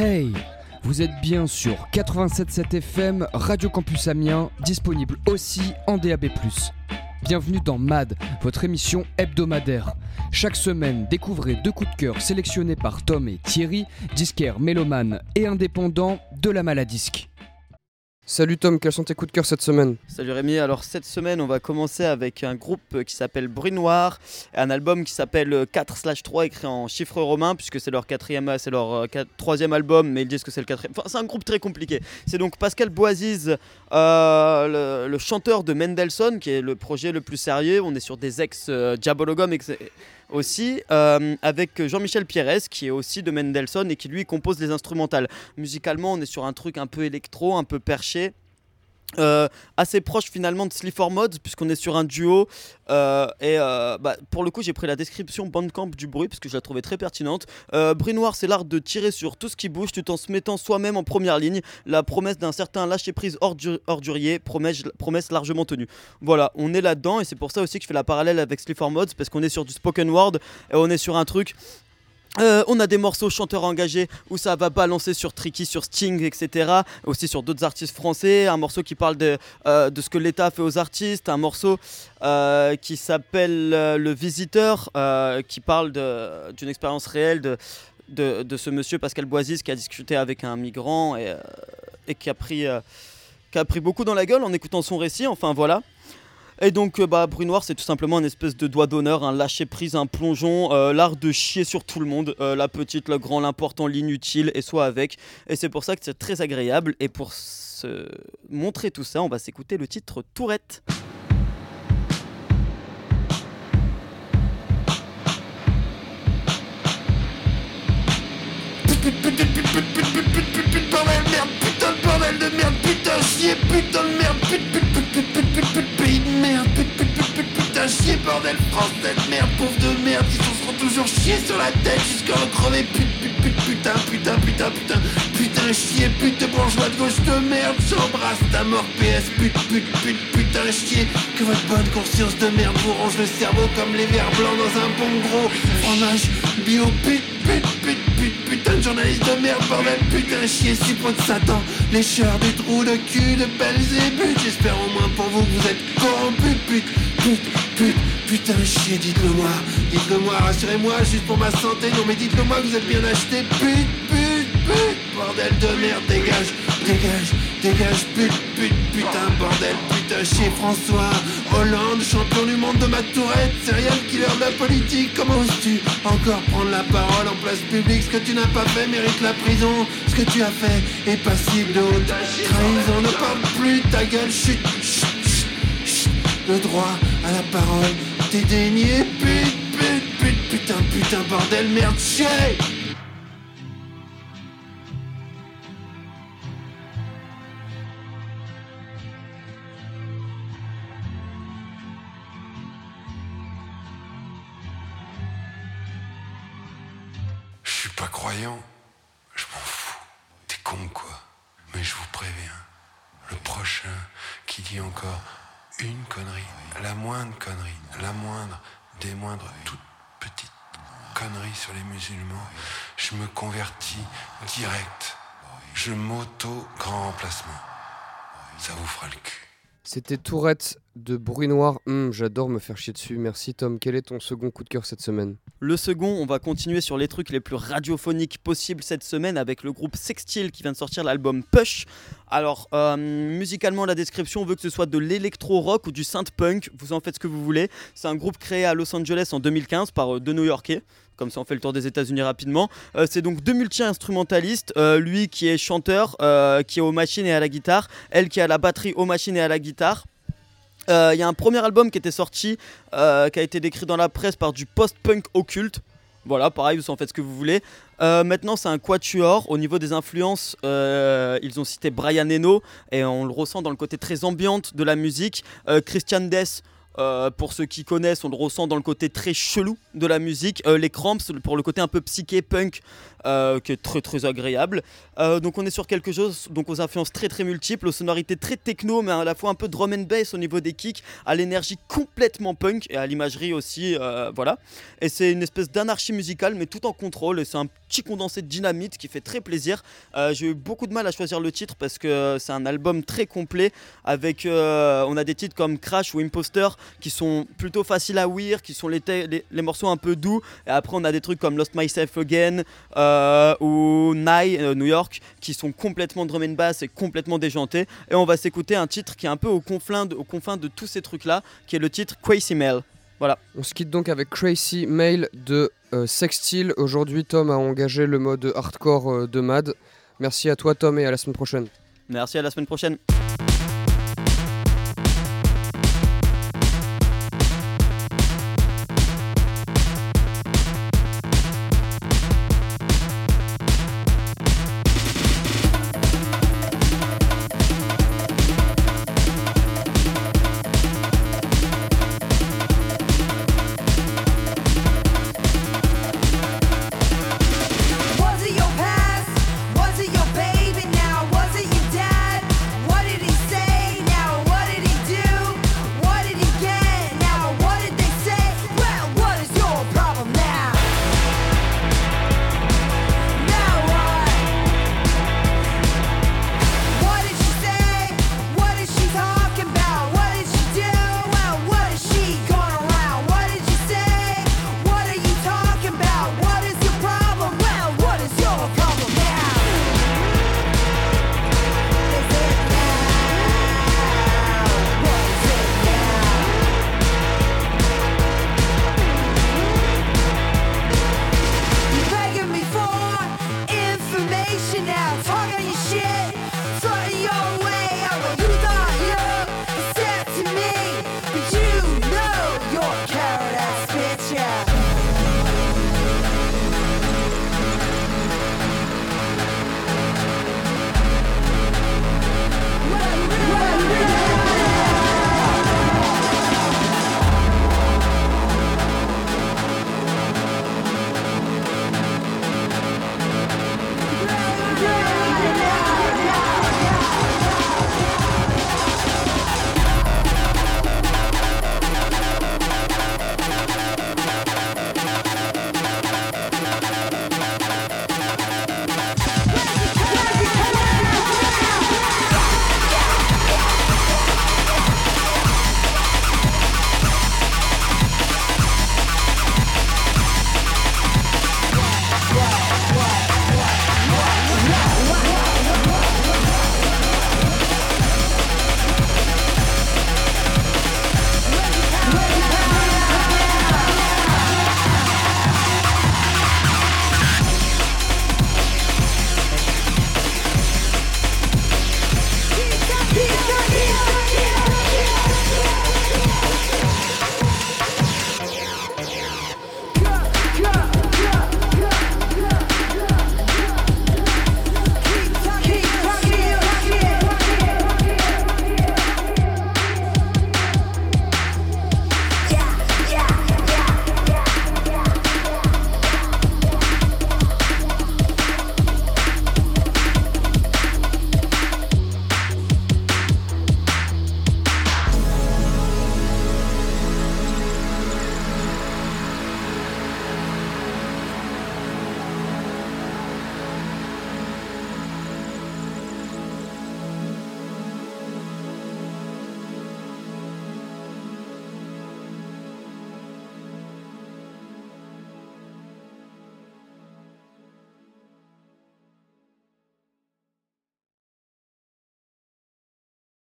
Hey Vous êtes bien sur 87.7 FM, Radio Campus Amiens, disponible aussi en DAB+. Bienvenue dans MAD, votre émission hebdomadaire. Chaque semaine, découvrez deux coups de cœur sélectionnés par Tom et Thierry, disquaires mélomanes et indépendants de la maladisque. Salut Tom, quels sont tes coups de cœur cette semaine Salut Rémi, alors cette semaine on va commencer avec un groupe qui s'appelle Bruit Noir, et un album qui s'appelle 4/3 écrit en chiffres romains puisque c'est leur quatrième, c'est leur euh, troisième album mais ils disent que c'est le quatrième. Enfin c'est un groupe très compliqué. C'est donc Pascal Boisiz, euh, le, chanteur de Mendelssohn qui est le projet le plus sérieux. On est sur des ex euh, aussi euh, avec Jean-Michel Pierres qui est aussi de Mendelssohn et qui lui compose les instrumentales. Musicalement on est sur un truc un peu électro, un peu perché. Euh, assez proche finalement de Sleaford Mods puisqu'on est sur un duo euh, et euh, bah, pour le coup j'ai pris la description Bandcamp du bruit parce que je la trouvais très pertinente. Euh, Bruit Noir c'est l'art de tirer sur tout ce qui bouge tout en se mettant soi-même en première ligne. La promesse d'un certain lâcher prise ordu- ordurier promesse, promesse largement tenue. Voilà on est là-dedans et c'est pour ça aussi que je fais la parallèle avec Sleaford Mods parce qu'on est sur du spoken word et on est sur un truc euh, on a des morceaux chanteurs engagés où ça va balancer sur Tricky, sur Sting, etc. Aussi sur d'autres artistes français. Un morceau qui parle de, euh, de ce que l'État fait aux artistes. Un morceau euh, qui s'appelle Le Visiteur, qui parle d'une expérience réelle de, de, ce monsieur Pascal Boisis qui a discuté avec un migrant et, et qui, a pris, qui a pris beaucoup dans la gueule en écoutant son récit. Enfin voilà. Et donc, euh, bah, Bruit Noir, c'est tout simplement une espèce de doigt d'honneur, un lâcher prise, un plongeon, euh, l'art de chier sur tout le monde, euh, la petite, le grand, l'important, l'inutile, et soit avec. Et c'est pour ça que c'est très agréable. Et pour se montrer tout ça, on va s'écouter le titre Tourette. putain de merde, putain putain de merde, merde, put put put put putain chier, bordel français de merde, pauvre de merde, ils se seront toujours chier sur la tête jusqu'à en crever, put put put putain, putain, putain, putain, putain chier, pute bourgeois de gauche de merde, j'embrasse ta mort PS, put put put putain chier, que votre bonne conscience de merde vous range le cerveau comme les vers blancs dans un bon gros fromage. Bio, put put put put putain de journaliste de merde, bordel, putain chier, suppôt de Satan, lécheur des trous de cul de Belzébuth, j'espère au moins pour vous que vous êtes corrompus, put, put, put, putain chier, dites-le moi, dites-le moi, rassurez-moi, juste pour ma santé, non mais dites-le moi que vous êtes bien acheté, put, put, bordel de merde, dégage, dégage, dégage, put, put, putain, bordel, putain chier, François Hollande, champion du monde de ma tourette, serial killer de la politique, comment oses-tu encore prendre la parole en place publique, ce que tu n'as pas fait mérite la prison, ce que tu as fait est passible de haute trahison, ne parle plus, ta gueule, chut, chut, chut, chut, le droit à la parole t'est dénié, pute, pute, pute, putain, putain, bordel, merde, chier suis pas croyant. Je m'en fous. T'es con quoi. Mais je vous préviens. Le prochain qui dit encore une connerie, la moindre connerie, la moindre des moindres toutes petites conneries sur les musulmans, je me convertis direct. Je m'auto grand remplacement. Ça vous fera le cul. C'était Tourette de Bruit Noir. Hum, J'adore me faire chier dessus. Merci Tom. Quel est ton second coup de cœur cette semaine? Le second, on va continuer sur les trucs les plus radiophoniques possibles cette semaine avec le groupe Sextile qui vient de sortir l'album Push. Alors, euh, musicalement, la description veut que ce soit de l'électro-rock ou du synth-punk, vous en faites ce que vous voulez. C'est un groupe créé à Los Angeles en 2015 par euh, deux New-Yorkais. Comme ça, on fait le tour des États-Unis rapidement. Euh, c'est donc deux multi-instrumentalistes. lui qui est chanteur, qui est aux machines et à la guitare. Elle qui est à la batterie, aux machines et à la guitare. Il y a un premier album qui était sorti, qui a été décrit dans la presse par du post-punk occulte. Voilà, pareil, vous en faites ce que vous voulez. Euh, maintenant, c'est un quatuor. Au niveau des influences, euh, ils ont cité Brian Eno, et on le ressent dans le côté très ambiante de la musique. Euh, Christian Death, euh, pour ceux qui connaissent, on le ressent dans le côté très chelou de la musique. Les Cramps, pour le côté un peu psyché punk, qui est très très agréable. Donc on est sur quelque chose donc aux influences très très multiples, aux sonorités très techno, mais à la fois un peu drum and bass au niveau des kicks, à l'énergie complètement punk et à l'imagerie aussi, voilà. Et c'est une espèce d'anarchie musicale, mais tout en contrôle. Et c'est un petit condensé de dynamite qui fait très plaisir. Euh, J'ai eu beaucoup de mal à choisir le titre parce que c'est un album très complet avec euh, on a des titres comme Crash ou Imposter qui sont plutôt faciles à ouïr, qui sont les, les- morceaux un peu doux. Et après on a des trucs comme Lost Myself Again euh, ou Nye New York qui sont complètement drum and bass et complètement déjantés. Et on va s'écouter un titre qui est un peu au confin de, aux confins de tous ces trucs là, qui est le titre Crazy Mail. On se quitte donc avec Crazy Mail de euh, Sextile. Aujourd'hui, Tom a engagé le mode hardcore euh, de Mad. Merci à toi, Tom, et à la semaine prochaine. Merci à la semaine prochaine.